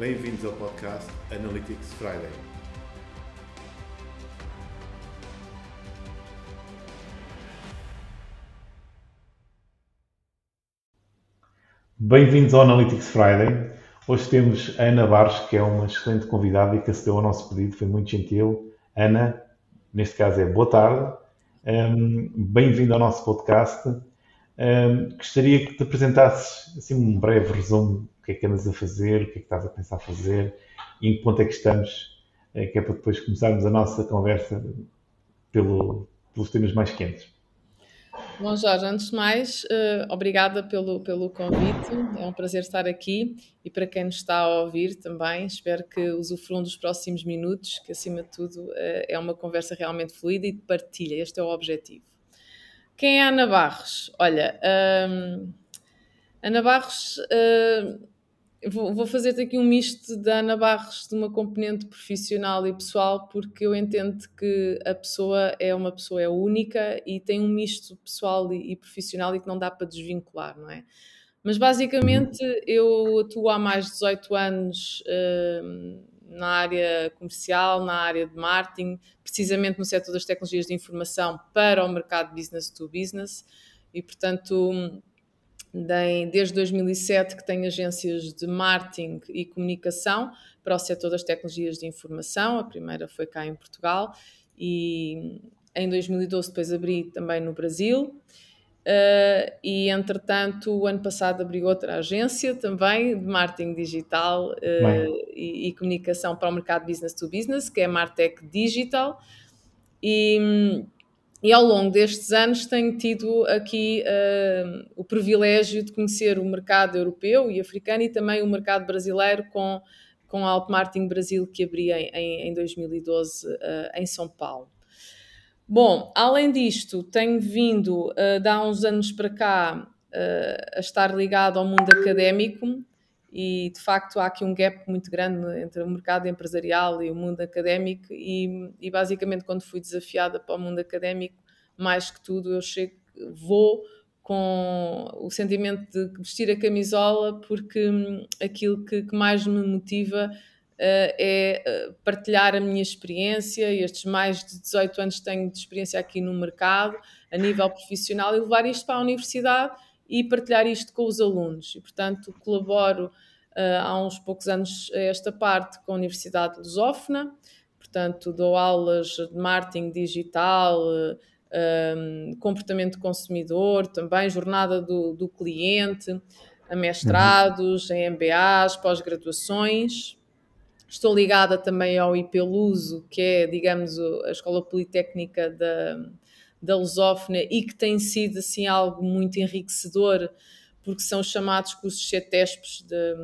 Bem-vindos ao podcast Analytics Friday. Bem-vindos ao Analytics Friday. Hoje temos a Ana Barros, que é uma excelente convidada e que acedeu ao nosso pedido, foi muito gentil. Ana, neste caso é boa tarde, um, bem-vindo ao nosso podcast. Um, gostaria que te apresentasses assim, um breve resumo do que é que andas a fazer, o que é que estás a pensar fazer e em que ponto é que estamos, eh, que é para depois começarmos a nossa conversa pelo, pelos temas mais quentes. Bom, Jorge, antes de mais, uh, obrigada pelo, pelo convite. É um prazer estar aqui e para quem nos está a ouvir também, espero que usufruam dos próximos minutos, que acima de tudo uh, é uma conversa realmente fluida e de partilha. Este é o objetivo. Quem é Ana Barros? Olha, um, Ana Barros uh, Vou, vou fazer-te aqui um misto da Ana Barros de uma componente profissional e pessoal, porque eu entendo que a pessoa é uma pessoa é única e tem um misto pessoal e, e profissional e que não dá para desvincular, não é? Mas basicamente eu atuo há mais de 18 anos uh, na área comercial, na área de marketing, precisamente no setor das tecnologias de informação para o mercado business to business e, portanto, desde 2007 que tem agências de marketing e comunicação para o setor das tecnologias de informação. A primeira foi cá em Portugal e em 2012 depois abri também no Brasil. Uh, e entretanto, o ano passado abri outra agência também de marketing digital uh, e, e, comunicação para o mercado business to business, que é a Martech Digital. E e ao longo destes anos tenho tido aqui uh, o privilégio de conhecer o mercado europeu e africano e também o mercado brasileiro com, com a Alt Marketing Brasil que abri em, em 2012 uh, em São Paulo. Bom, além disto, tenho vindo uh, de há uns anos para cá uh, a estar ligado ao mundo académico e de facto há aqui um gap muito grande entre o mercado empresarial e o mundo académico e, e basicamente quando fui desafiada para o mundo académico mais que tudo eu chego, vou com o sentimento de vestir a camisola porque hum, aquilo que, que mais me motiva é uh, partilhar a minha experiência, estes mais de 18 anos tenho de experiência aqui no mercado, a nível profissional, e levar isto para a universidade e partilhar isto com os alunos. E, portanto, colaboro uh, há uns poucos anos esta parte com a Universidade Lusófona, portanto, dou aulas de marketing digital, um, comportamento consumidor, também jornada do, do cliente, a mestrados, uhum. em MBAs, pós-graduações. Estou ligada também ao IPLUSO, que é, digamos, a Escola Politécnica da, da lusófona e que tem sido assim algo muito enriquecedor porque são chamados cursos CETESPs de,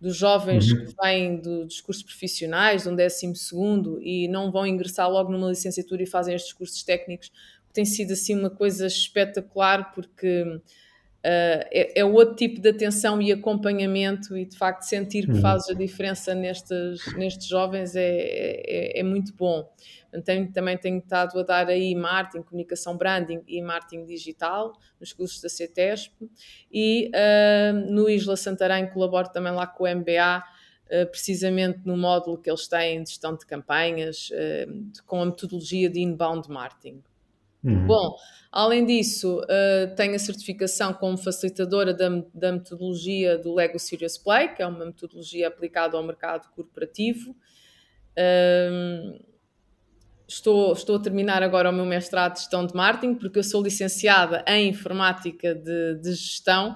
dos jovens uhum. que vêm do, dos cursos profissionais, de um décimo segundo e não vão ingressar logo numa licenciatura e fazem estes cursos técnicos, tem sido assim uma coisa espetacular porque Uh, é, é, outro tipo de atenção e acompanhamento e de facto sentir que uhum. fazes a diferença nestes, nestes jovens é, é, é muito bom. Tenho, também tenho estado a dar aí marketing, comunicação branding e marketing digital nos cursos da CETESP e uh, no Isla Santarém colaboro também lá com o MBA uh, precisamente no módulo que eles têm de gestão de campanhas com a metodologia de inbound marketing. Uhum. Bom, além disso, uh, tenho a certificação como facilitadora da, da, metodologia do Lego Serious Play, que é uma metodologia aplicada ao mercado corporativo. Uh, estou, estou a terminar agora o meu mestrado de gestão de marketing, porque eu sou licenciada em informática de, de gestão.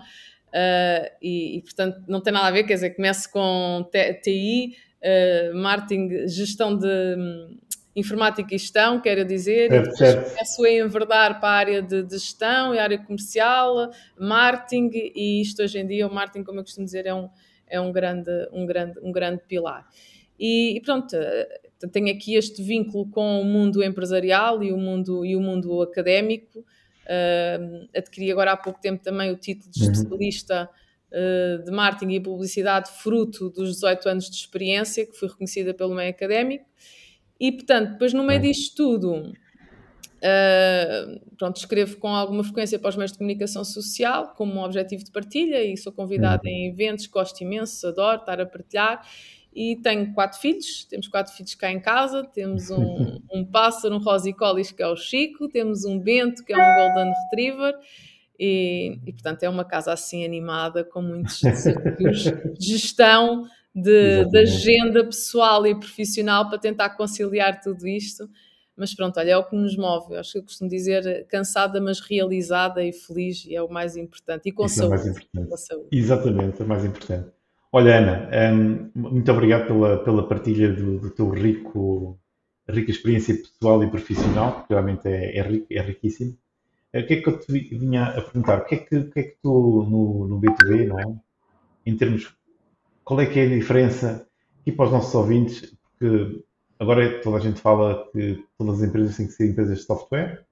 Uh, e, e, portanto não tem nada a ver, quer dizer, começo com TI, marketing, gestão de, informática e gestão, quero dizer, certo, certo. começo a enverdar para a área de, de, gestão e área comercial, marketing, e isto hoje em dia, o marketing, como eu costumo dizer, é um, é um, grande, um, grande, um grande pilar. E, e pronto, eh, tenho aqui este vínculo com o mundo empresarial e o mundo, e o mundo académico. Uh, adquiri agora há pouco tempo também o título de uhum. especialista uh, de marketing e publicidade, fruto dos 18 anos de experiência, que fui reconhecida pelo meio académico. E, portanto, depois no meio disto tudo, Uh, pronto, escrevo com alguma frequência para os meios de comunicação social, como um objetivo de partilha, e sou convidada uhum. em eventos, gosto imenso, adoro estar a partilhar. E tenho quatro filhos, temos quatro filhos cá em casa, temos um, um pássaro, um rosicolis que é o Chico, temos um Bento que é um Golden Retriever, e, e portanto é uma casa assim animada, com muitos desafios de gestão, de, de agenda pessoal e profissional para tentar conciliar tudo isto. Mas pronto, olha, é o que nos move. Eu acho que eu costumo dizer cansada, mas realizada e feliz, e é o mais importante. E com Isso saúde. É mais importante. saúde. Exatamente, é mais importante. Olha, Ana, um, muito obrigado pela, pela partilha do, do teu rico, rica experiência pessoal e profissional, que realmente é, é, é riquíssimo. Eh, o que é que eu te vinha a perguntar? O que é que, o que, é que tu, no, no B2B, não é? Em termos, qual é que é a diferença aqui para os nossos ouvintes? Porque Agora toda a gente fala que todas as empresas têm que ser empresas de software,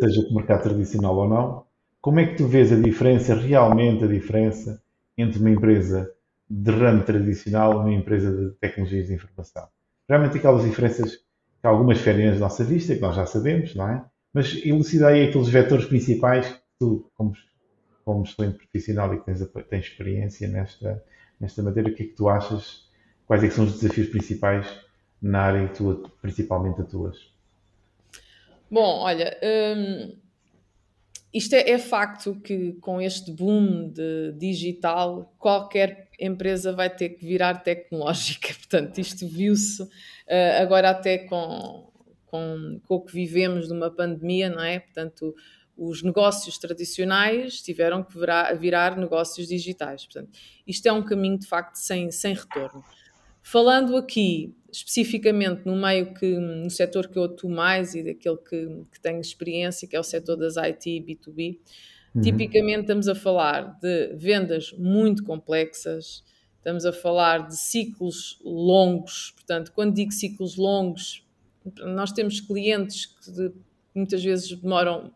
seja com mercado tradicional ou não. Como é que tu vês a diferença, realmente a diferença, entre uma empresa de ramo tradicional e uma empresa de tecnologias de informação? Realmente aquelas diferenças que algumas ferem à nossa vista, que nós já sabemos, não é? Mas elucida aí aqueles vetores principais que tu, como, como excelente profissional e que tens, tens experiência nesta, nesta matéria, o que é que tu achas? Quais é são os desafios principais na área que tu principalmente atuas? Bom, olha, hum, isto é, é, facto que com este boom de digital, qualquer empresa vai ter que virar tecnológica. Portanto, isto viu-se uh, agora até com, com, com o que vivemos numa pandemia, não é? Portanto, os negócios tradicionais tiveram que virar, virar negócios digitais. Portanto, isto é um caminho de facto sem, sem retorno. Falando aqui especificamente no meio que, no setor que eu atuo mais e daquele que, que tenho experiência, que é o setor das IT e B2B, uhum. tipicamente estamos a falar de vendas muito complexas, estamos a falar de ciclos longos, portanto, quando digo ciclos longos, nós temos clientes que muitas vezes demoram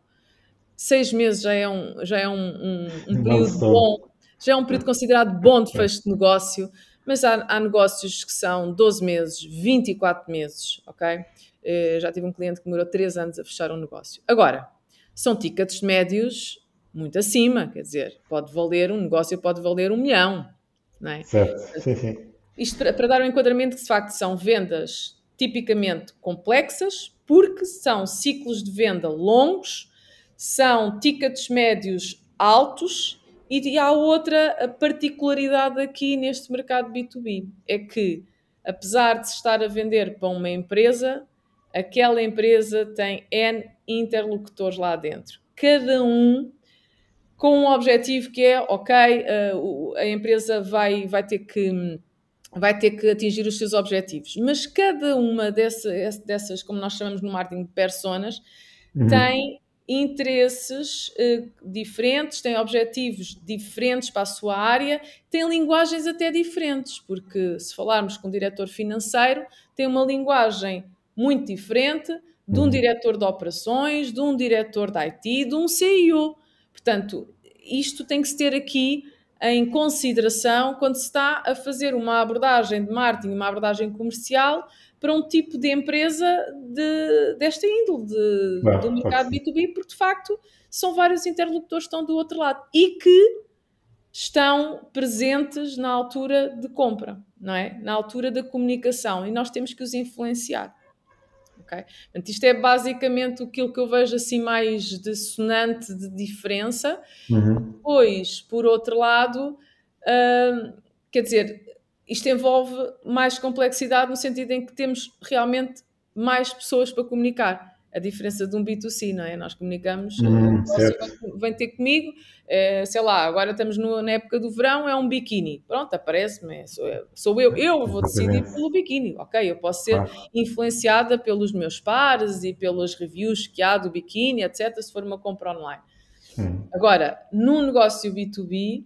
seis meses, já é um, já é um, um, um período bom, já é um período considerado bom de fecho de negócio, mas há, há, negócios que são 12 meses, 24 meses, ok? Uh, já tive um cliente que demorou 3 anos a fechar um negócio. Agora, são tickets médios muito acima, quer dizer, pode valer, um negócio pode valer um milhão, não é? Certo, sim, sim. Isto para, para dar um enquadramento que de facto são vendas tipicamente complexas, porque são ciclos de venda longos, são tickets médios altos e há outra particularidade aqui neste mercado B2B, é que apesar de se estar a vender para uma empresa, aquela empresa tem N interlocutores lá dentro. Cada um com um objetivo que é, ok, a empresa vai, vai, ter que, vai ter que atingir os seus objetivos. Mas cada uma dessas, dessas como nós chamamos no marketing de personas, uhum. tem interesses uh, diferentes, têm objetivos diferentes para a sua área, têm linguagens até diferentes, porque se falarmos com um diretor financeiro, tem uma linguagem muito diferente de um uhum. diretor de operações, de um diretor de IT, de um CEO. Portanto, isto tem que se ter aqui em consideração quando se está a fazer uma abordagem de marketing, uma abordagem comercial para um tipo de empresa de, desta índole, de, do mercado B2B, porque de facto são vários interlocutores que estão do outro lado e que estão presentes na altura de compra, não é? Na altura da comunicação e nós temos que os influenciar. Okay? Portanto, isto é basicamente aquilo que eu vejo assim mais dissonante de diferença. Uhum. Pois, por outro lado, uh, quer dizer, isto envolve mais complexidade no sentido em que temos realmente mais pessoas para comunicar. A diferença de um B2C, não é? Nós comunicamos, hum, vem ter comigo, é, sei lá, agora estamos no, na época do verão, é um biquíni. Pronto, aparece-me, sou, sou, eu, eu vou decidir pelo biquíni, ok? Eu posso ser influenciada pelos meus pares e pelas reviews que há do biquíni, etc., se for uma compra online. Hum. Agora, num negócio B2B,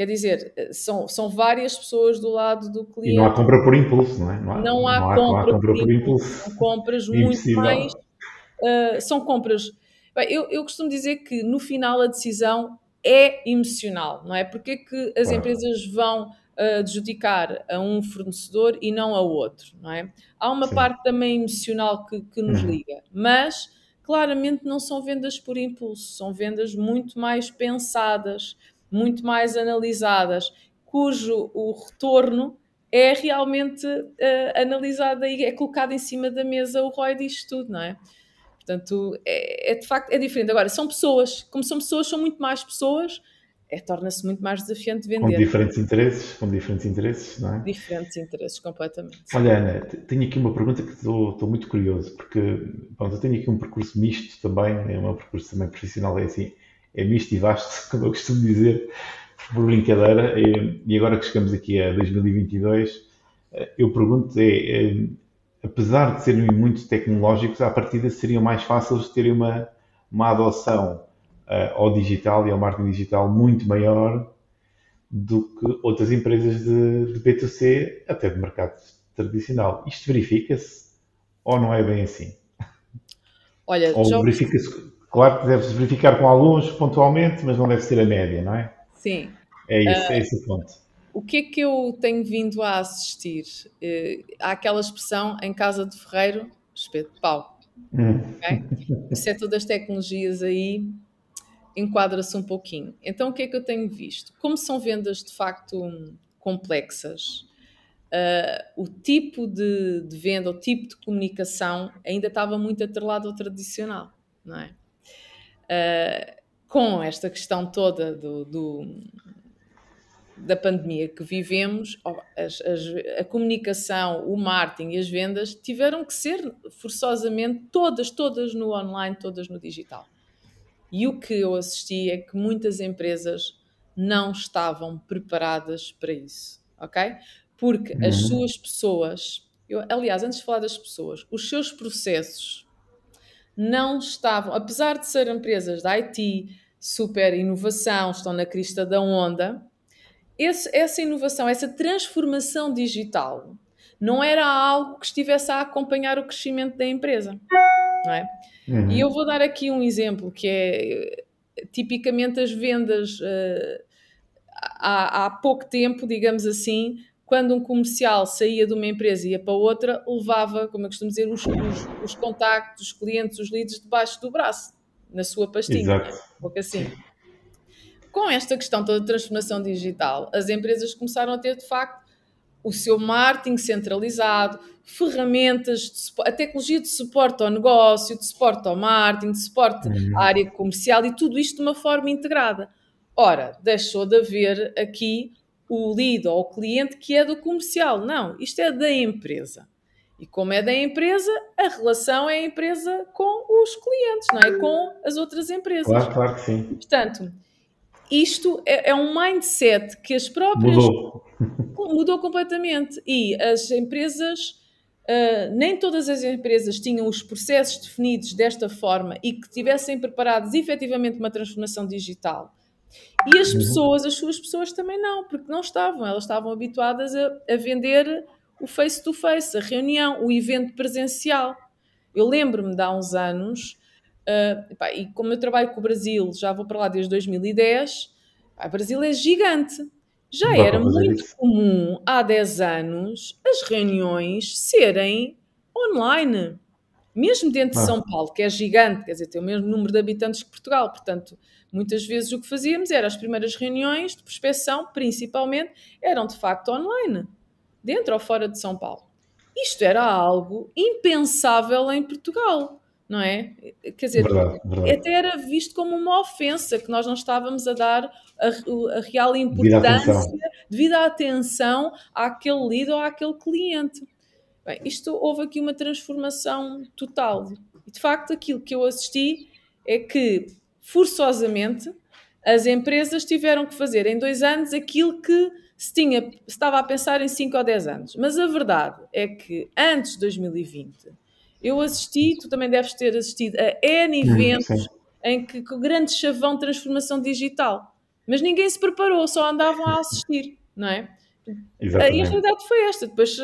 Quer dizer, são, são várias pessoas do lado do cliente. E não há compra por impulso, não é? Não há, não há, não há, compra, não há compra, por, impulso. São compras muito mais. Uh, são compras. Bem, eu, eu costumo dizer que no final a decisão é emocional, não é? Porque é que as empresas vão uh, adjudicar a um fornecedor e não a outro, não é? Há uma Sim. parte também emocional que, que nos uhum. liga, mas claramente não são vendas por impulso, são vendas muito mais pensadas, muito mais analisadas, cujo o retorno é realmente uh, analisado e é colocado em cima da mesa o ROI disto tudo, não é? Portanto, é, é, de facto é diferente. Agora, são pessoas, como são pessoas, são muito mais pessoas, é, torna-se muito mais desafiante vender. Com diferentes interesses, com diferentes interesses, não é? Diferentes interesses, completamente. Olha, Ana, tenho aqui uma pergunta que estou, estou muito curioso, porque pronto, eu tenho aqui um percurso misto também, é um percurso também profissional, é assim, é misto e vasto, como eu costumo dizer, por brincadeira, e, agora que chegamos aqui a 2022, eh, eu pergunto é, é apesar de serem muito tecnológicos, à partida seriam mais fáceis de terem uma, uma adoção uh, ao digital e ao marketing digital muito maior do que outras empresas de, de B2C, até de mercado tradicional. Isto verifica-se ou não é bem assim? Olha, ou já... verifica-se, claro que deve-se verificar com alguns pontualmente, mas não deve ser a média, não é? Sim. É isso, uh... é esse o ponto. O que é que eu tenho vindo a assistir? Uh, há aquela expressão em casa de ferreiro, espeto de pau. Hum. Okay? O setor das tecnologias aí enquadra-se um pouquinho. Então, o que é que eu tenho visto? Como são vendas de facto complexas, uh, o tipo de, de, venda, o tipo de comunicação ainda estava muito atrelado ao tradicional, não é? Uh, com esta questão toda do, do, da pandemia que vivemos, as, as, a comunicação, o marketing e as vendas tiveram que ser forçosamente todas, todas no online, todas no digital. E o que eu assisti é que muitas empresas não estavam preparadas para isso, ok? Porque uhum. as suas pessoas, eu, aliás, antes de falar das pessoas, os seus processos não estavam, apesar de serem empresas da IT, super inovação, estão na crista da onda, esse, essa inovação, essa transformação digital não era algo que estivesse a acompanhar o crescimento da empresa, não é? Uhum. E eu vou dar aqui um exemplo que é tipicamente as vendas uh, há, há pouco tempo, digamos assim, quando um comercial saía de uma empresa e ia para outra, levava, como eu costumo dizer, os, os, os contactos, os clientes, os leads debaixo do braço, na sua pastinha. Exato. Um pouco assim. Com esta questão toda de transformação digital, as empresas começaram a ter, de facto, o seu marketing centralizado, ferramentas, de, a tecnologia de suporte ao negócio, de suporte ao marketing, de suporte uhum. à área comercial e tudo isto de uma forma integrada. Ora, deixou de haver aqui o lead ou o cliente que é do comercial. Não, isto é da empresa. E como é da empresa, a relação é a empresa com os clientes, não é? Com as outras empresas. Claro, claro que sim. Portanto, isto é, é um mindset que as próprias. Mudou. Mudou completamente. E as empresas. Uh, nem todas as empresas tinham os processos definidos desta forma e que tivessem preparados efetivamente uma transformação digital. E as uhum. pessoas, as suas pessoas também não, porque não estavam, elas estavam habituadas a, a vender o face-to-face, -face, a reunião, o evento presencial. Eu lembro-me de há uns anos Uh, pá, e como eu trabalho com o Brasil, já vou para lá desde 2010, pá, o Brasil é gigante. Já era muito isso. comum há 10 anos as reuniões serem online. Mesmo dentro ah. de São Paulo, que é gigante, quer dizer, tem o mesmo número de habitantes que Portugal, portanto, muitas vezes o que fazíamos era as primeiras reuniões de prospecção, principalmente, eram de facto online, dentro ou fora de São Paulo. Isto era algo impensável em Portugal não é? Quer dizer, verdade, verdade. até era visto como uma ofensa que nós não estávamos a dar a, a real importância devido à atenção àquele líder ou àquele cliente. Bem, isto houve aqui uma transformação total. E de facto, aquilo que eu assisti é que, forçosamente, as empresas tiveram que fazer em dois anos aquilo que se, tinha, se estava a pensar em cinco ou dez anos. Mas a verdade é que antes de 2020 eu assisti, tu também deves ter assistido a N eventos em que, com o grande chavão de transformação digital. Mas ninguém se preparou, só andavam a assistir, não é? Exatamente. E a realidade foi esta. Depois,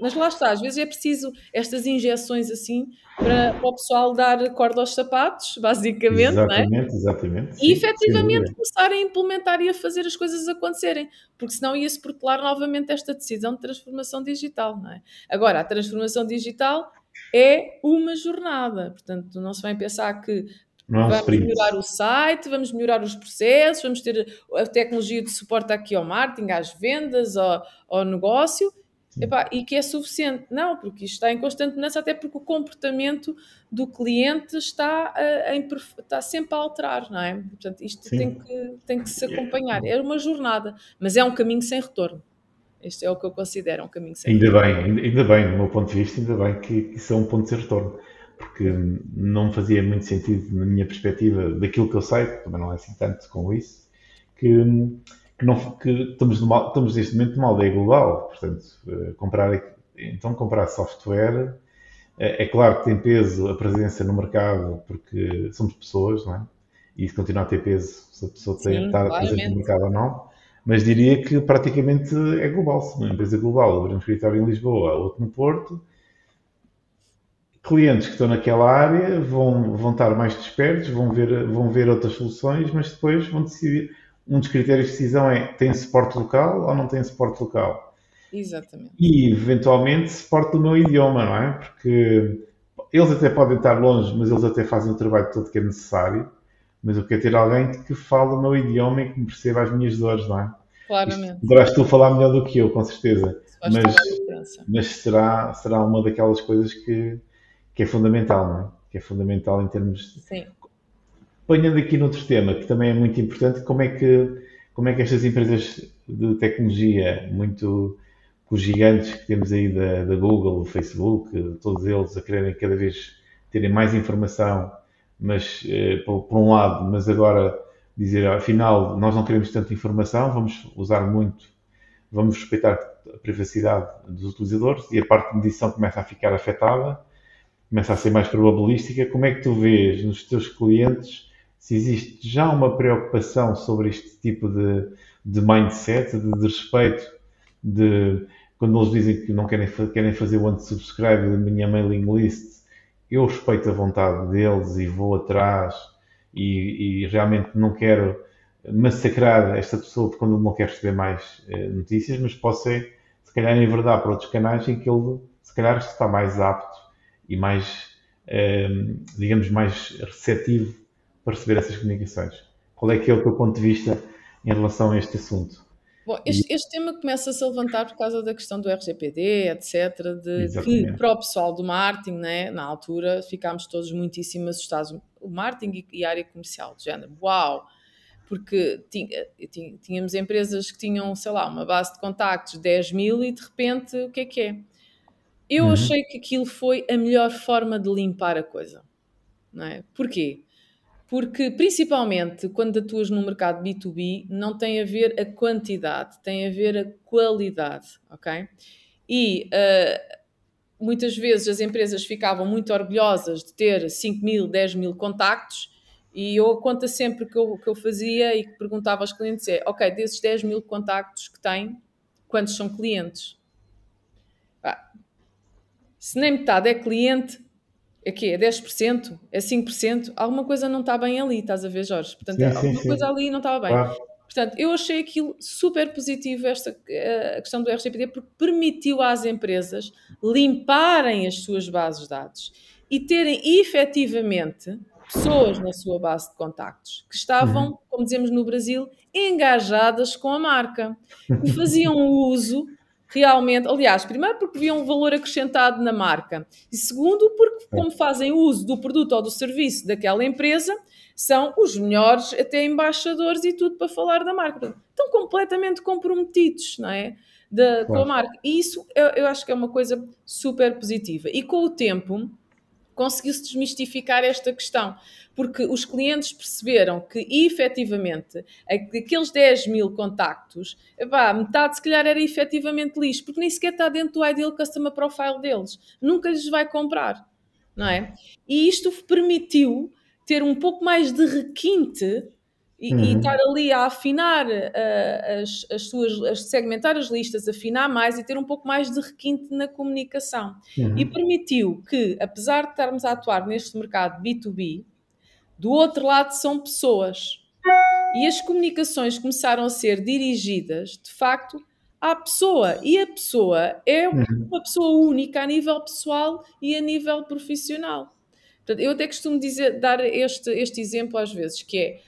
mas lá está, às vezes é preciso estas injeções assim para, para o pessoal dar corda aos sapatos, basicamente. Exatamente, não é? exatamente. E sim, efetivamente começar a implementar e a fazer as coisas acontecerem, porque senão ia-se protelar novamente esta decisão de transformação digital, não é? Agora, a transformação digital é uma jornada. Portanto, não se vem pensar que Não é um vamos sprint. melhorar o site, vamos melhorar os processos, vamos ter a tecnologia de suporte aqui ao marketing, às vendas, ao, ao negócio, epá, e que é suficiente. Não, porque isto está em constante mudança, até porque o comportamento do cliente está, a- em perf- está sempre a alterar, não é? Portanto, isto Sim. tem que, tem que se acompanhar. É uma jornada, mas é um caminho sem retorno. Este é o que eu considero um caminho sem Ainda bem, ainda, ainda bem, do meu ponto de vista, ainda bem que, que isso é um ponto de retorno, porque não fazia muito sentido, na minha perspectiva, daquilo que eu sei, também não é assim tanto com isso, que, que, não, que estamos, numa, estamos neste momento numa aldeia global, portanto, eh, comprar, então comprar software, é, é claro que tem peso a presença no mercado, porque somos pessoas, não é? E isso continua a ter peso se a pessoa tem, Sim, está presente no mercado ou não. Mas diria que praticamente é global. Se uma empresa global abrir um escritório em Lisboa, outro no Porto, clientes que estão naquela área vão, vão estar mais despertos, vão ver, vão ver outras soluções, mas depois vão decidir. Um dos critérios de decisão é tem suporte local ou não tem suporte local? Exatamente. E, eventualmente, suporte do meu idioma, não é? Porque eles até podem estar longe, mas eles até fazem o trabalho todo que é necessário. Mas eu quero ter alguém que fale o meu idioma e que me perceba as minhas dores, não é? Claramente. Poderás tu falar melhor do que eu, com certeza. Mas, mas será, será uma daquelas coisas que, que é fundamental, não é? Que é fundamental em termos de... Sim. Apanhando aqui noutro tema, que também é muito importante, como é que, como é que estas empresas de tecnologia, muito com os gigantes que temos aí da, da Google, do Facebook, todos eles a quererem cada vez terem mais informação, mas eh, por, por um lado, mas agora dizer, afinal, nós não queremos tanta informação, vamos usar muito, vamos respeitar a privacidade dos utilizadores e a parte de medição começa a ficar afetada, começa a ser mais probabilística. Como é que tu vês nos teus clientes se existe já uma preocupação sobre este tipo de, de mindset, de, de respeito, de quando eles dizem que não querem, querem fazer o unsubscribe da minha mailing list, eu respeito a vontade deles e vou atrás e, e realmente não quero massacrar esta pessoa porque não quer receber mais eh, notícias, mas posso é, se calhar, enverdar para outros canais em que ele, se calhar, está mais apto e mais, eh, digamos, mais receptivo para receber essas comunicações. Qual é que é o teu ponto de vista em relação a este assunto? Bom, este, este tema começa-se a levantar por causa da questão do RGPD, etc., de que para o pessoal do marketing, né, na altura, ficámos todos muitíssimo assustados. O marketing e, a área comercial, de género, uau! Porque tinha- tínhamos empresas que tinham, sei lá, uma base de contactos de 10 mil e de repente, o que é que é? Eu Uhum. achei que aquilo foi a melhor forma de limpar a coisa. Não é? Porquê? Porque, principalmente, quando atuas no mercado B2B, não tem a ver a quantidade, tem a ver a qualidade, ok? E ah, muitas vezes as empresas ficavam muito orgulhosas de ter 5 mil, 10 mil contactos e eu, a conta sempre que eu, que eu fazia e que perguntava aos clientes é, ok, desses 10 mil contactos que têm, quantos são clientes? Se nem metade é cliente, é quê? É 10%? É 5%? Alguma coisa não está bem ali, estás a ver, Jorge? Portanto, Sim, sim, alguma sim. coisa ali não estava bem. Claro. Portanto, eu achei aquilo super positivo, esta, eh, a questão do RGPD, porque permitiu às empresas limparem as suas bases de dados e terem efetivamente pessoas na sua base de contactos que estavam, como dizemos no Brasil, engajadas com a marca e faziam uso realmente, aliás, primeiro porque viam um valor acrescentado na marca e segundo porque como fazem uso do produto ou do serviço daquela empresa, são os melhores até embaixadores e tudo para falar da marca. Estão completamente comprometidos, não é? Da, Com a Claro. marca. E isso eu, eu acho que é uma coisa super positiva. E com o tempo conseguiu-se desmistificar esta questão, porque os clientes perceberam que efetivamente aqueles 10 mil contactos, metade se calhar era efetivamente lixo, porque nem sequer está dentro do ideal customer profile deles, nunca lhes vai comprar, não é? E isto permitiu ter um pouco mais de requinte e, Uhum. e estar ali a afinar uh, as, as suas, a segmentar as listas, afinar mais e ter um pouco mais de requinte na comunicação. Uhum. E permitiu que, apesar de estarmos a atuar neste mercado B2B, do outro lado são pessoas. E as comunicações começaram a ser dirigidas, de facto, à pessoa. E a pessoa é uma pessoa única a nível pessoal e a nível profissional. Portanto, eu até costumo dizer, dar este, este exemplo às vezes, que é,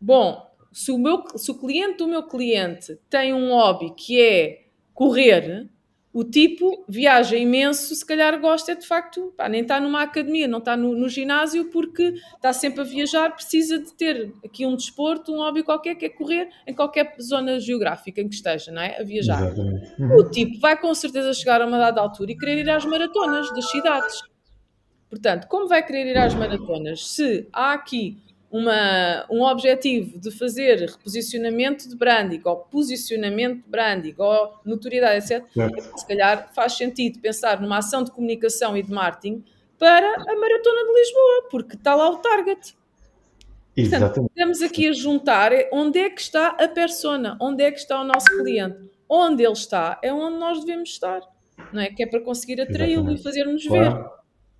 bom, se o, meu, se o cliente do meu cliente tem um hobby que é correr, o tipo viaja imenso, se calhar gosta de facto, pá, nem está numa academia, não está no, no, ginásio porque está sempre a viajar, precisa de ter aqui um desporto, um hobby qualquer, que é correr em qualquer zona geográfica em que esteja, não é? A viajar. Uhum. O tipo vai com certeza chegar a uma dada altura e querer ir às maratonas das cidades. Portanto, como vai querer ir às maratonas? Se há aqui uma, um objetivo de fazer reposicionamento de branding ou posicionamento de branding ou notoriedade, etc., certo. se calhar faz sentido pensar numa ação de comunicação e de marketing para a Maratona de Lisboa, porque está lá o target. Exatamente. Portanto, estamos aqui a juntar onde é que está a persona, onde é que está o nosso cliente. Onde ele está é onde nós devemos estar, não é? Que é para conseguir atraí-lo e fazer-nos claro. ver.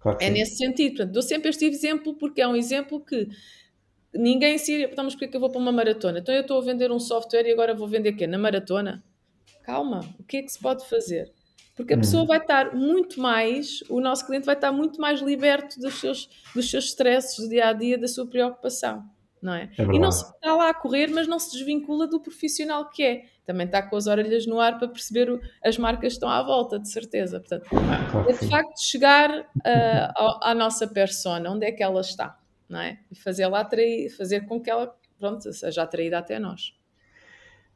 Claro é nesse sentido. Portanto, dou sempre este exemplo porque é um exemplo que ninguém se. Estamos porque é que eu vou para uma maratona? Então eu estou a vender um software e agora vou vender o quê? Na maratona? Calma, o que é que se pode fazer? Porque a hum. pessoa vai estar muito mais, o nosso cliente vai estar muito mais liberto dos seus, dos seus stresses do dia a dia, da sua preocupação, não é? é e não se está lá a correr, mas não se desvincula do profissional que é. Também está com as orelhas no ar para perceber o, as marcas que estão à volta, de certeza. Portanto, é de facto chegar uh, à, à nossa persona, onde é que ela está não é? E fazê-la atrair, fazer com que ela, pronto, seja atraída até nós.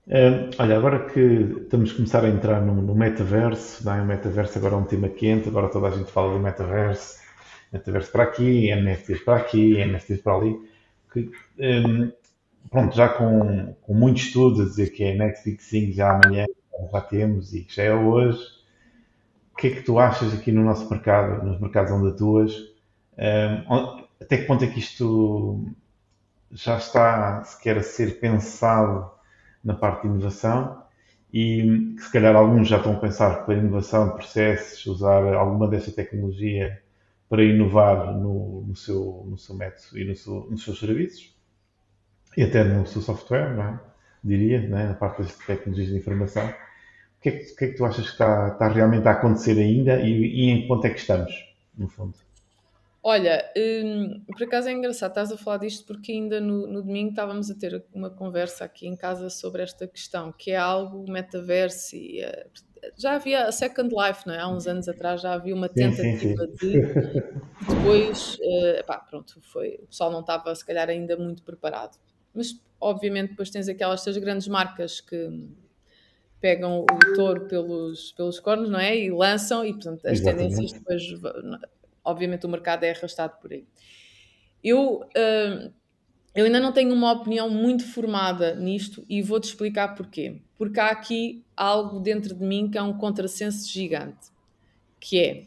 Uh, olha, agora que estamos a começar a entrar no, no metaverso, não é? o metaverso agora é um tema quente, agora toda a gente fala do metaverso, metaverso para aqui, NFTs para aqui, NFTs para ali, que, um, pronto, já com, com muito estudo a dizer que é next big já amanhã já temos e que já é hoje, o que é que tu achas aqui no nosso mercado, nos mercados onde atuas, um, até que ponto é que isto já está sequer a ser pensado na parte de inovação e que se calhar alguns já estão a pensar para inovação de processos, usar alguma dessa tecnologia para inovar no, no, seu, no seu método e no seu, nos seus serviços e até no seu software, não é? diria, não é? na parte das tecnologias de informação. O que é que, que, é que tu achas que está, está, realmente a acontecer ainda e, e em que ponto é que estamos, no fundo? Olha, hum, por acaso é engraçado, estás a falar disto porque ainda no, no, domingo estávamos a ter uma conversa aqui em casa sobre esta questão, que é algo metaverso e uh, já havia a Second Life, não é? Há uns anos atrás já havia uma tentativa sim, sim, sim. de depois, uh, pá, pronto, foi, o pessoal não estava se calhar ainda muito preparado. Mas obviamente depois tens aquelas três grandes marcas que pegam o touro pelos, pelos cornos, não é? E lançam, e portanto as Exatamente. tendências depois obviamente o mercado é arrastado por aí. Eu, uh, eu ainda não tenho uma opinião muito formada nisto e vou-te explicar porquê. Porque há aqui algo dentro de mim que é um contrassenso gigante, que é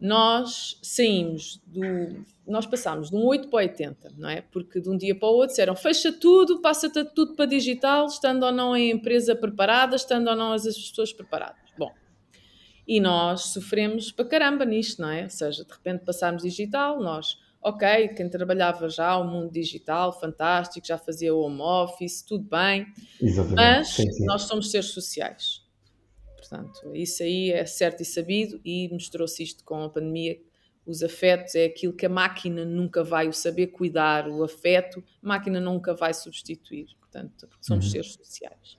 nós saímos do. Nós passámos de um 8 para 80, não é? Porque de um dia para o outro disseram fecha tudo, passa-te tudo para digital, estando ou não a empresa preparada, estando ou não as pessoas preparadas. Bom, e nós sofremos para caramba nisto, não é? Ou seja, de repente passámos digital, nós, ok, quem trabalhava já o mundo digital, fantástico, já fazia home office, tudo bem, Exatamente. mas sim, sim. nós somos seres sociais. Portanto, isso aí é certo e sabido e mostrou-se isto com a pandemia. Os afetos é aquilo que a máquina nunca vai o saber cuidar, o afeto, a máquina nunca vai substituir. Portanto, somos uhum. seres sociais.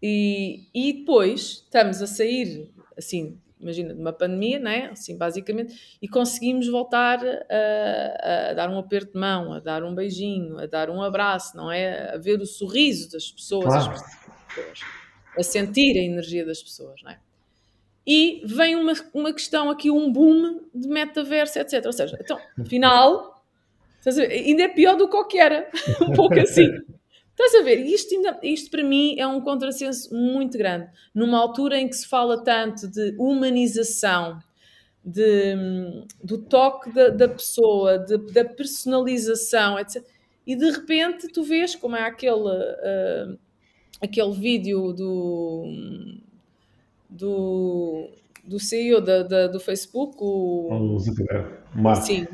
E, e depois estamos a sair assim, imagina, de uma pandemia, não é? Assim, basicamente, e conseguimos voltar a, a, dar um aperto de mão, a dar um beijinho, a dar um abraço, não é? A ver o sorriso das pessoas, claro. pessoas a sentir a energia das pessoas, não é? E vem uma, uma questão aqui, um boom de metaverso, etc. Ou seja, então, afinal, ainda é pior do que o que era, um pouco assim. Estás a ver? Isto, ainda, isto para mim é um contrassenso muito grande. Numa altura em que se fala tanto de humanização, de, do toque da, da pessoa, de, da personalização, etc. E de repente tu vês como é aquele, uh, aquele vídeo do, do, do CEO da, da, do Facebook, o, o Zuckerberg. Sim,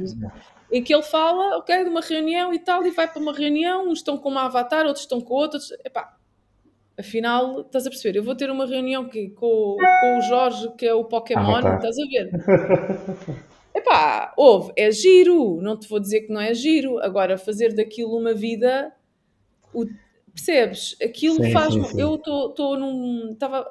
em que ele fala, ok, de uma reunião e tal, e vai para uma reunião, uns estão com uma avatar, outros estão com outros. Epá, afinal, estás a perceber, eu vou ter uma reunião que, com, com o Jorge, que é o Pokémon, tá. estás a ver? Epá, houve, é giro, não te vou dizer que não é giro, agora fazer daquilo uma vida, o- percebes? Aquilo Sim, faz, sim, sim. eu estou num, estava,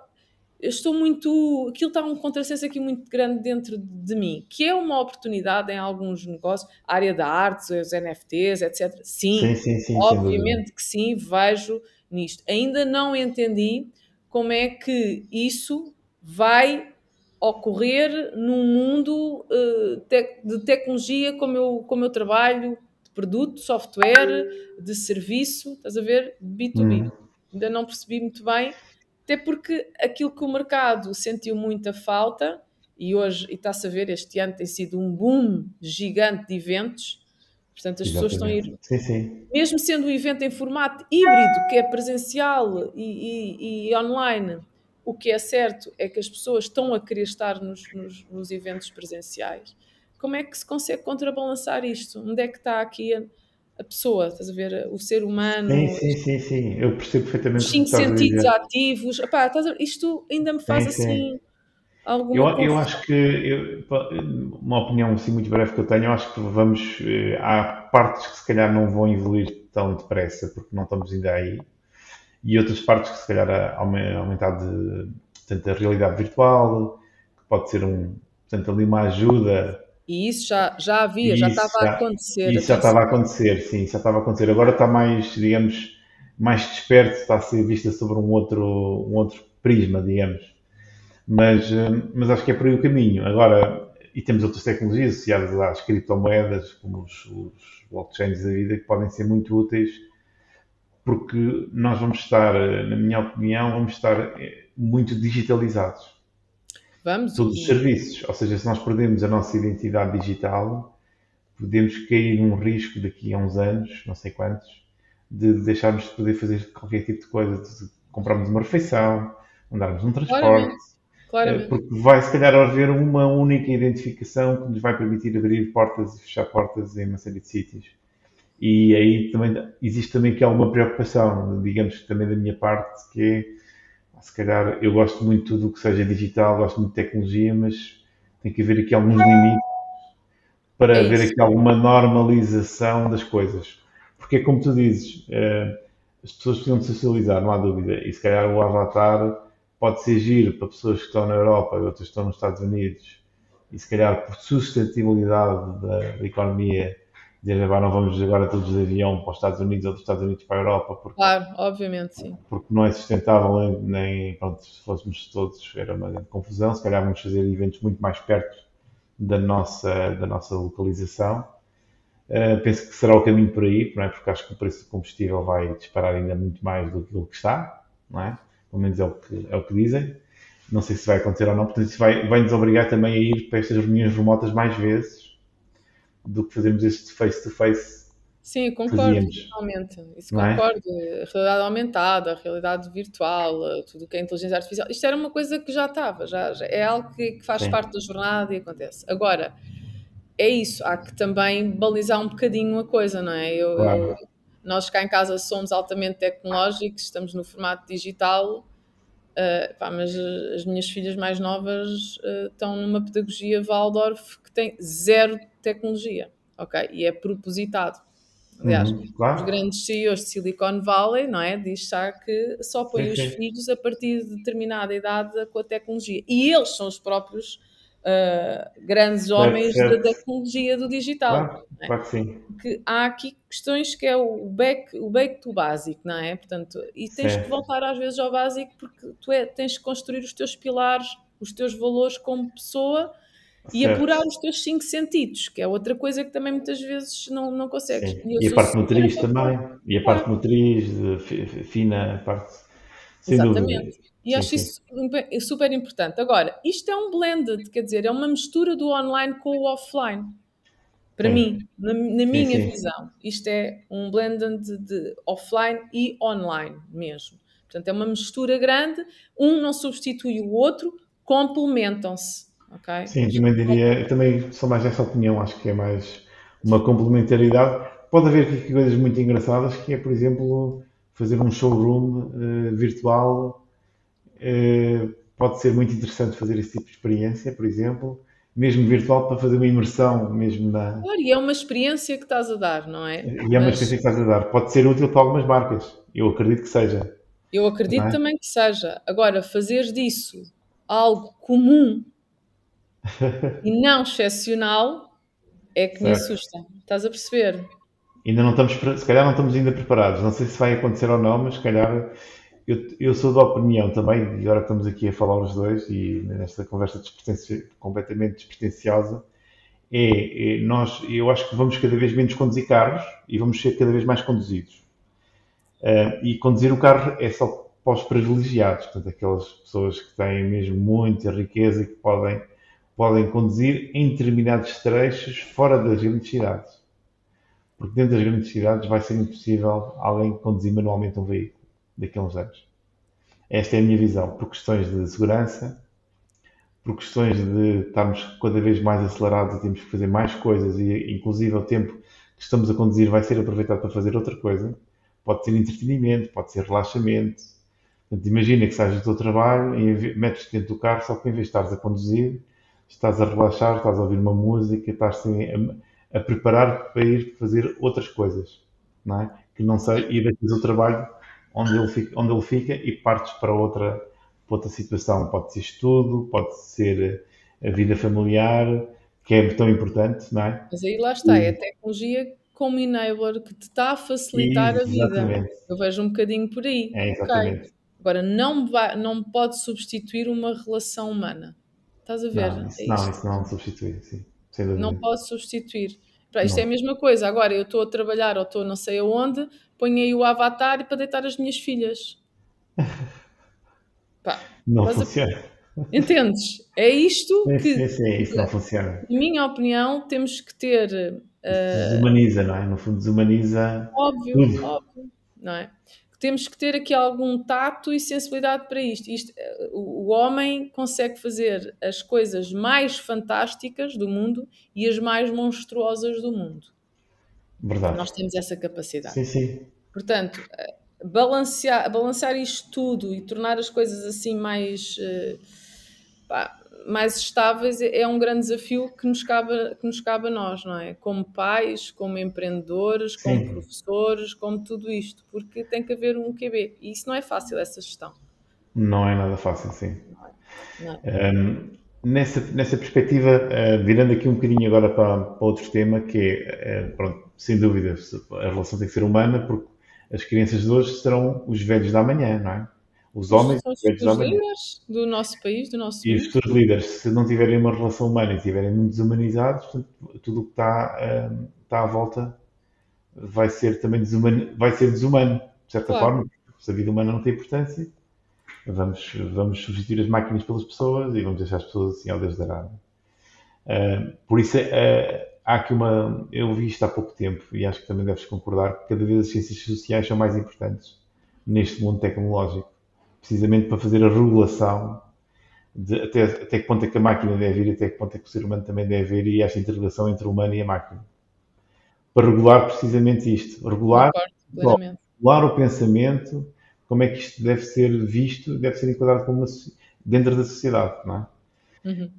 eu estou muito, aquilo está um contrassenso aqui muito grande dentro de mim, que é uma oportunidade em alguns negócios, a área da arte, os NFTs, etc. Sim, sim, sim, dúvida. Obviamente que sim, vejo nisto. Ainda não entendi como é que isso vai ocorrer num mundo eh, de tecnologia como eu, como eu trabalho, de produto, software, de serviço, estás a ver? B2B. Hum. Ainda não percebi muito bem, até porque aquilo que o mercado sentiu muita falta, e hoje, e está-se a ver, este ano tem sido um boom gigante de eventos, portanto as pessoas estão a ir Exatamente. Sim, sim. mesmo sendo um evento em formato híbrido, que é presencial e, e- e online, o que é certo é que as pessoas estão a querer estar nos, nos- nos eventos presenciais. Como é que se consegue contrabalançar isto? Onde é que está aqui a, a pessoa? Estás a ver? O ser humano, Sim, sim, sim, sim. Eu percebo perfeitamente os cinco sentidos ativos. Epá, a- isto ainda me faz Sim, sim. assim alguma Eu, eu acho que, eu- uma opinião assim muito breve que eu tenho, eu acho que vamos, eh, há partes que se calhar não vão evoluir tão depressa, porque não estamos ainda aí, e outras partes que se calhar aumentar de, portanto, a realidade virtual, que pode ser um, portanto, ali uma ajuda, E isso já, já havia, já estava a acontecer. isso já estava a acontecer, sim, já estava a acontecer. Agora está mais, digamos, mais desperto, está a ser vista sobre um outro, um outro prisma, digamos. Mas, eh, mas acho que é por aí o caminho. Agora, e temos outras tecnologias associadas às criptomoedas, como os, os blockchains da vida, que podem ser muito úteis, porque nós vamos estar, na minha opinião, vamos estar eh, muito digitalizados Vamos. todos os serviços. Ou seja, se nós perdemos a nossa identidade digital, podemos cair num risco daqui a uns anos, não sei quantos, de deixarmos de poder fazer qualquer tipo de coisa, de comprarmos uma refeição, andarmos num transporte, Claramente, eh, claramente. porque vai se calhar haver uma única identificação que nos vai permitir abrir portas e fechar portas em uma série de sítios. E aí também existe também aqui alguma preocupação, digamos que também da minha parte, que é se calhar eu gosto muito do que seja digital, gosto muito de tecnologia, mas tem que haver aqui alguns limites para É haver aqui alguma normalização das coisas. Porque é como tu dizes, eh, as pessoas precisam de socializar, não há dúvida. E se calhar o avatar pode ser giro para pessoas que estão na Europa e outras que estão nos Estados Unidos. E se calhar por sustentabilidade da, da economia, dizer "Vá, não vamos agora todos de avião para os Estados Unidos ou dos Estados Unidos para a Europa, porque Claro, obviamente, sim. porque não é sustentável nem, nem pronto, se fôssemos todos era uma grande confusão, se calhar vamos fazer eventos muito mais perto da nossa, da nossa localização. Uh, penso que será o caminho por aí, não é? porque acho que o preço do combustível vai disparar ainda muito mais do que o que está, não é? Pelo menos é o que, é o que dizem. Não sei se vai acontecer ou não, portanto isso vai, vai nos obrigar também a ir para estas reuniões remotas mais vezes do que fazermos este face-to-face Sim, concordo fazíamos. totalmente. Isso Não é? concordo. A realidade aumentada, a realidade virtual, tudo o que é inteligência artificial. Isto era uma coisa que já estava, já, já é algo que, que faz Sim. parte da jornada e acontece. Agora, é isso, há que também balizar um bocadinho a coisa, não é? Eu, Claro. eu- nós cá em casa somos altamente tecnológicos, estamos no formato digital, eh, pá, mas eh, as minhas filhas mais novas eh, estão numa pedagogia Waldorf que tem zero tecnologia, ok? E é propositado. Aliás, Uhum, os claro. grandes CEOs de Silicon Valley, não é? Diz já que só põem os filhos a partir de determinada idade com a tecnologia. E eles são os próprios ah, grandes homens da tecnologia do digital. Claro, claro que sim. Que há aqui questões que é o back, o back to básico, não é? Portanto, e tens Certo. que voltar às vezes ao básico porque tu é, tens que construir os teus pilares, os teus valores como pessoa e Certo. apurar os teus cinco sentidos, que é outra coisa que também muitas vezes não, não consegues. Eu E a parte motriz também. E a parte motriz, fina, a parte. Sem Exatamente. dúvida. E Sim, acho sim. isso super importante. Agora, isto é um blended, quer dizer, é uma mistura do online com o offline. Para Sim. mim, na, na minha visão, isto é um blended de, de offline e online mesmo. Portanto, é uma mistura grande, um não substitui o outro, complementam-se. ok? Sim, também diria, também sou mais dessa opinião, acho que é mais uma complementaridade. Pode haver aqui coisas muito engraçadas, que é, por exemplo, fazer um showroom uh, virtual pode ser muito interessante fazer esse tipo de experiência, por exemplo, mesmo virtual para fazer uma imersão mesmo na. Claro, e é uma experiência que estás a dar, não é? E é uma Mas... experiência que estás a dar. Pode ser útil para algumas marcas. Eu acredito que seja. Eu acredito é? também que seja. Agora, fazer disso algo comum e não excepcional é que certo. me assusta. Estás a perceber? Ainda não estamos, se calhar não estamos ainda preparados. Não sei se vai acontecer ou não, mas se calhar eu, eu sou da opinião também, e agora estamos aqui a falar os dois, e nesta conversa completamente despretensiosa, é, é, nós, eu acho que vamos cada vez menos conduzir carros e vamos ser cada vez mais conduzidos. Uh, e conduzir o carro é só para os privilegiados, portanto, aquelas pessoas que têm mesmo muita riqueza e que podem, podem conduzir em determinados trechos fora das grandes cidades. Porque dentro das grandes cidades vai ser impossível alguém conduzir manualmente um veículo daqui a uns anos. Esta é a minha visão, por questões de segurança, por questões de estarmos cada vez mais acelerados e temos que fazer mais coisas e inclusive o tempo que estamos a conduzir vai ser aproveitado para fazer outra coisa. Pode ser entretenimento, pode ser relaxamento. Portanto, imagina que sais do teu trabalho e metes-te dentro do carro, só que em vez de estares a conduzir, estás a relaxar, estás a ouvir uma música, estás assim, a, a preparar para ir fazer outras coisas, não é? Que não sei, e deixas o trabalho onde ele fica, onde ele fica e partes para outra, para outra situação. Pode ser estudo, pode ser a vida familiar, que é tão importante, não é? Mas aí lá está, e... é a tecnologia como enabler que te está a facilitar a vida. Eu vejo um bocadinho por aí. É, exatamente. Okay. Agora, não, vai, não pode substituir uma relação humana. Estás a ver? Não, isso, é não, isso não substitui, sim. Não pode substituir. Para, isto não. é a mesma coisa. Agora, eu estou a trabalhar ou estou não sei aonde, ponho aí o avatar para deitar as minhas filhas. Pá, não funciona. A... Entendes? É isto sim, que. Sim, sim, isso não funciona. Na minha opinião, temos que ter. Uh... Desumaniza, não é? No fundo, desumaniza. Óbvio, tudo. óbvio. Não é? Temos que ter aqui algum tato e sensibilidade para isto. isto. Eh, o homem consegue fazer as coisas mais fantásticas do mundo e as mais monstruosas do mundo. Verdade. Nós temos essa capacidade. Sim, sim. Portanto, eh, balancear, balancear isto tudo e tornar as coisas assim mais, uh, pá, mais estáveis é, é um grande desafio que nos, cabe, que nos cabe a nós, não é? Como pais, como empreendedores, como sim. professores, como tudo isto, porque tem que haver um QB. E isso não é fácil, essa gestão. Não é nada fácil, sim. Não é. Um, nessa, nessa perspectiva, uh, virando aqui um bocadinho agora para, para outro tema, que é, uh, pronto, sem dúvida, a relação tem que ser humana, porque as crianças de hoje serão os velhos da manhã, não é? Os homens São os da manhã. líderes do nosso país, do nosso E os futuros líderes, se não tiverem uma relação humana e estiverem muito desumanizados, tudo o que está, um, está à volta vai ser também desumano, vai ser desumano, de certa claro. forma, se a vida humana não tem importância, vamos, vamos substituir as máquinas pelas pessoas e vamos deixar as pessoas assim ao Deus dará. Uh, por isso, uh, há aqui uma. Eu vi isto há pouco tempo e acho que também deves concordar que cada vez as ciências sociais são mais importantes neste mundo tecnológico, precisamente para fazer a regulação de até, até que ponto é que a máquina deve ir, até que ponto é que o ser humano também deve ir e esta interrelação entre o humano e a máquina. Para regular precisamente isto, regular, regular o pensamento, como é que isto deve ser visto, deve ser enquadrado como uma, dentro da sociedade, não é? Uhum.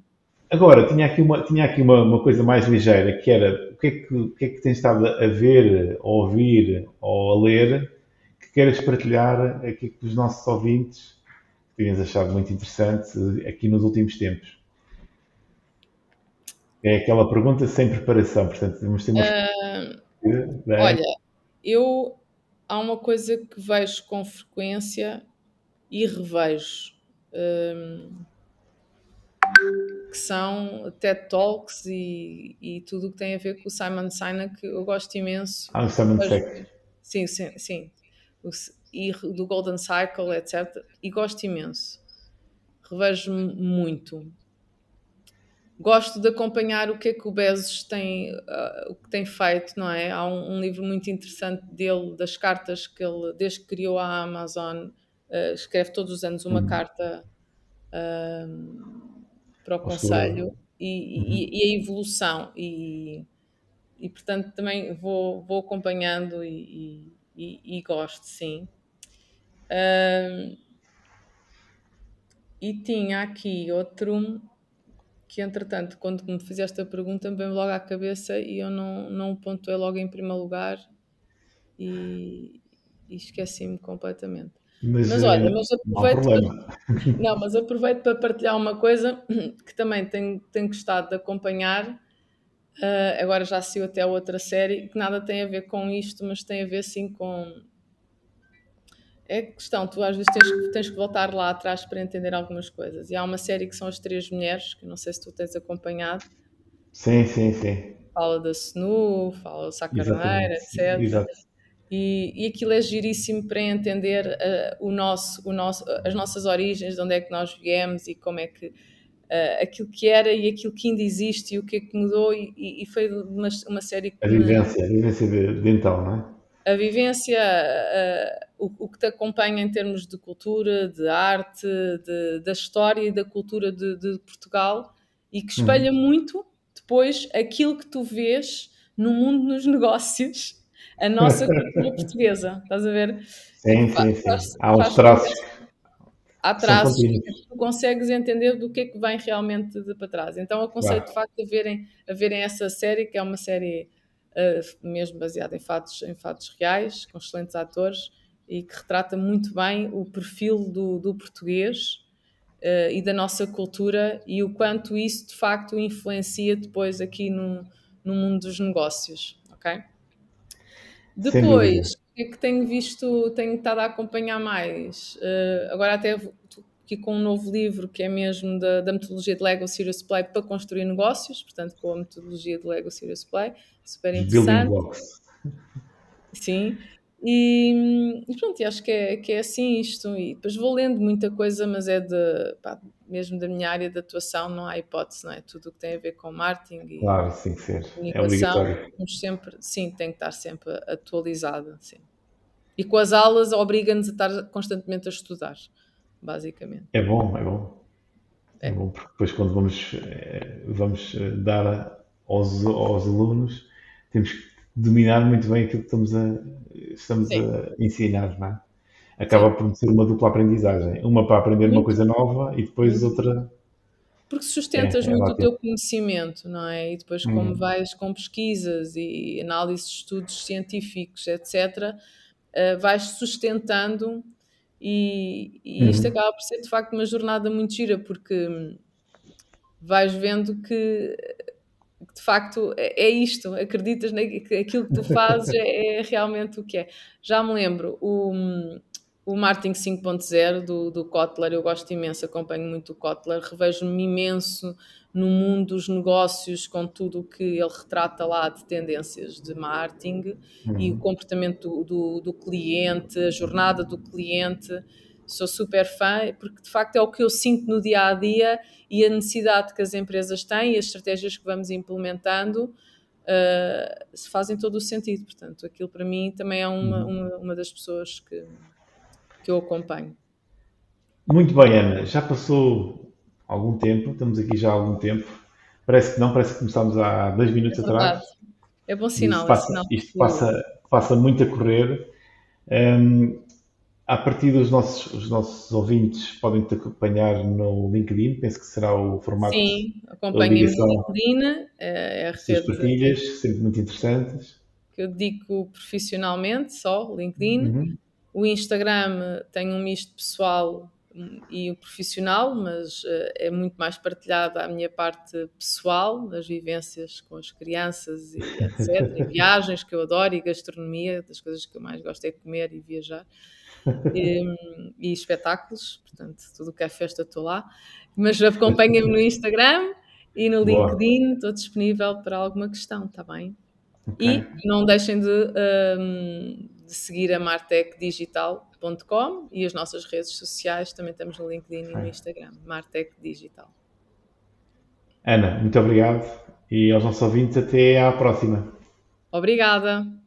Agora, tinha aqui, uma, tinha aqui uma, uma, coisa mais ligeira, que era o que é que, o que, é que tens estado a ver, a ouvir ou a ler que queres partilhar aqui com os nossos ouvintes que tenhas achado muito interessante aqui nos últimos tempos? É aquela pergunta sem preparação, portanto, temos ter uma... Uh, olha, eu há uma coisa que vejo com frequência e revejo. Um, que são TED Talks e, e tudo o que tem a ver com o Simon Sinek, que eu gosto imenso. Ah, o Simon Sinek. Sim, sim, sim. E do Golden Cycle, etc. E gosto imenso. Revejo-me muito. Gosto de acompanhar o que é que o Bezos tem, uh, o que tem feito, não é? Há um, um, livro muito interessante dele, das cartas que ele, desde que criou a Amazon, uh, escreve todos os anos uma uhum. carta uh, para o Conselho e, uhum. e, e, a evolução. E, e portanto também vou, vou acompanhando e, e, gosto, sim. Uh, e tinha aqui outro que, entretanto, quando me fizeste a pergunta, me veio logo à cabeça e eu não, não o pontuei logo em primeiro lugar e, e esqueci-me completamente. Mas, Mas eh, olha, mas aproveito para, não, mas aproveito para partilhar uma coisa que também tenho, tenho gostado de acompanhar. Uh, agora já saiu até outra série que nada tem a ver com isto, mas tem a ver sim com. É questão, tu às vezes tens, que- tens que voltar lá atrás para entender algumas coisas. E há uma série que são As Três Mulheres, que não sei se tu tens acompanhado, Sim, sim, sim. fala da Snu, fala do Exatamente. etc. Exato. E, e aquilo é giríssimo para entender uh, o nosso, o nosso, as nossas origens, de onde é que nós viemos e como é que uh, aquilo que era e aquilo que ainda existe e o que é que mudou. E, e- foi uma, uma série que A vivência, a vivência de, de então, não é? a vivência, uh, o, o que te acompanha em termos de cultura, de arte, de- da história e da cultura de, de Portugal e que espelha muito depois aquilo que tu vês no mundo dos negócios, a nossa cultura portuguesa. Estás a ver? Sim, sim, sim. faz- Há uns traços. Há traços que tu consegues entender do que é que vem realmente de para trás. Então aconselho Claro. de facto a verem, a verem essa série, que é uma série uh, mesmo baseada em fatos, em fatos reais, com excelentes atores e que retrata muito bem o perfil do, do português uh, e da nossa cultura e o quanto isso de facto influencia depois aqui no, no mundo dos negócios. ok? Depois, é que tenho visto, tenho estado a acompanhar mais? Uh, agora até aqui com um novo livro que é mesmo da, da metodologia de Lego Serious Play para construir negócios, portanto com a metodologia de Lego Serious Play, super building interessante. blocks. Sim. E, e pronto, e acho que é, que é assim isto. E depois vou lendo muita coisa, mas é de, pá, mesmo da minha área de atuação, não há hipótese, não é? Tudo o que tem a ver com marketing e Claro, sim ser. É comunicação, obrigatório. temos sempre, sim, tem que estar sempre atualizada, sim. E com as aulas obriga-nos a estar constantemente a estudar, basicamente. É bom, é bom. É É. bom, porque depois quando vamos, eh, vamos eh, dar aos, aos alunos, temos que dominar muito bem aquilo que estamos a, estamos Sim. a ensinar, não é? Acaba por ser uma dupla aprendizagem. Uma para aprender uma Muito. coisa nova e depois outra. Porque sustentas É, é muito o teu conhecimento, não é? E depois, como Hum. vais com pesquisas e análise de estudos científicos, etc., eh, vais sustentando e, e isto Uhum. acaba por ser de facto uma jornada muito gira, porque hum, vais vendo que de facto é é isto, acreditas que aquilo que tu fazes é, é realmente o que é. Já me lembro, o, o Martin 5.0 do, do Kotler, eu gosto imenso, acompanho muito o Kotler, revejo-me imenso no mundo dos negócios com tudo o que ele retrata lá de tendências de marketing e o comportamento do, do, do cliente, a jornada do cliente. Sou super fã, porque de facto é o que eu sinto no dia a dia e a necessidade que as empresas têm e as estratégias que vamos implementando uh, fazem todo o sentido. Portanto, aquilo para mim também é uma, uma, uma das pessoas que, que eu acompanho. Muito bem, Ana. Já passou algum tempo, estamos aqui já há algum tempo. Parece que não, parece que começámos há dois minutos É atrás. É bom sinal. Isto é passa, sinal isto passa, passa muito a correr. Hum, a partir dos nossos, os nossos ouvintes podem te acompanhar no LinkedIn, penso que será o formato Sim, acompanhem-me no LinkedIn, é a rede partilhas, sempre muito interessantes. que eu dedico profissionalmente, só LinkedIn. Uhum. O Instagram tem um misto pessoal hum, e o profissional, mas eh, é muito mais partilhada a minha parte pessoal, das vivências com as crianças e etc. E viagens que eu adoro e gastronomia, das coisas que eu mais gosto é comer e viajar. E, e espetáculos, portanto, tudo o que é festa estou lá. Mas acompanhem-me no Instagram e no Boa. LinkedIn, estou disponível para alguma questão, está bem? Ok. E não deixem de, hum, de seguir a martecdigital.com e as nossas redes sociais, também estamos no LinkedIn e no. Instagram, Martec Digital. Ana, muito obrigado e aos nossos ouvintes, até à próxima. Obrigada!